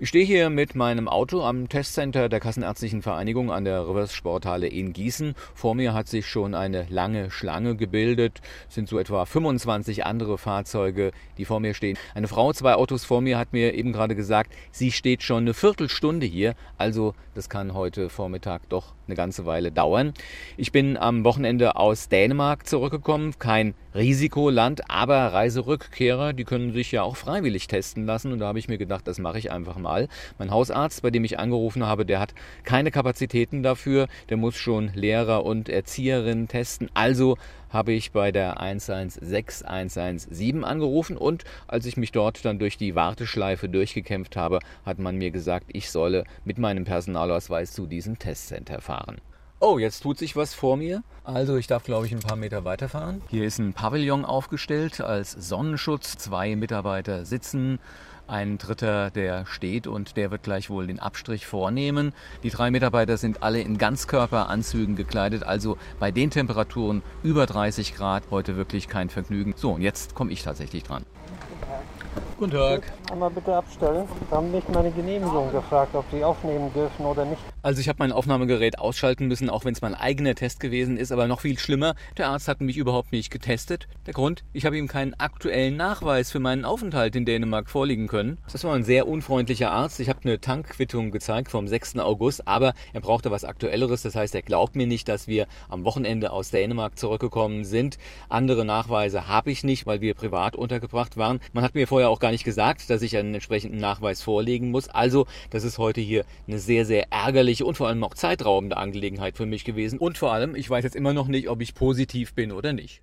Ich stehe hier mit meinem Auto am Testcenter der Kassenärztlichen Vereinigung an der Rivers Sporthalle in Gießen. Vor mir hat sich schon eine lange Schlange gebildet. Es sind so etwa 25 andere Fahrzeuge, die vor mir stehen. Eine Frau, zwei Autos vor mir, hat mir eben gerade gesagt, sie steht schon eine Viertelstunde hier. Also das kann heute Vormittag doch eine ganze Weile dauern. Ich bin am Wochenende aus Dänemark zurückgekommen. Kein Risikoland, aber Reiserückkehrer, die können sich ja auch freiwillig testen lassen. Und da habe ich mir gedacht, das mache ich einfach mal mal. Mein Hausarzt, bei dem ich angerufen habe, der hat keine Kapazitäten dafür. Der muss schon Lehrer und Erzieherinnen testen. Also habe ich bei der 116117 angerufen und als ich mich dort dann durch die Warteschleife durchgekämpft habe, hat man mir gesagt, ich solle mit meinem Personalausweis zu diesem Testcenter fahren. Oh, jetzt tut sich was vor mir. Also ich darf, glaube ich, ein paar Meter weiterfahren. Hier ist ein Pavillon aufgestellt als Sonnenschutz. Zwei Mitarbeiter sitzen. Ein dritter, der steht und der wird gleich wohl den Abstrich vornehmen. Die drei Mitarbeiter sind alle in Ganzkörperanzügen gekleidet, also bei den Temperaturen über 30 Grad heute wirklich kein Vergnügen. So, und jetzt komme ich tatsächlich dran. Guten Tag. Einmal bitte abstellen. Sie haben mich meine Genehmigung gefragt, ob Sie aufnehmen dürfen oder nicht. Also ich habe mein Aufnahmegerät ausschalten müssen, auch wenn es mein eigener Test gewesen ist, aber noch viel schlimmer, der Arzt hat mich überhaupt nicht getestet. Der Grund, ich habe ihm keinen aktuellen Nachweis für meinen Aufenthalt in Dänemark vorlegen können. Das war ein sehr unfreundlicher Arzt. Ich habe eine Tankquittung gezeigt vom 6. August, aber er brauchte was Aktuelleres. Das heißt, er glaubt mir nicht, dass wir am Wochenende aus Dänemark zurückgekommen sind. Andere Nachweise habe ich nicht, weil wir privat untergebracht waren. Man hat mir vorher auch gar nicht gesagt, dass ich einen entsprechenden Nachweis vorlegen muss. Also, das ist heute hier eine sehr, sehr ärgerliche und vor allem auch zeitraubende Angelegenheit für mich gewesen. Und vor allem, ich weiß jetzt immer noch nicht, ob ich positiv bin oder nicht.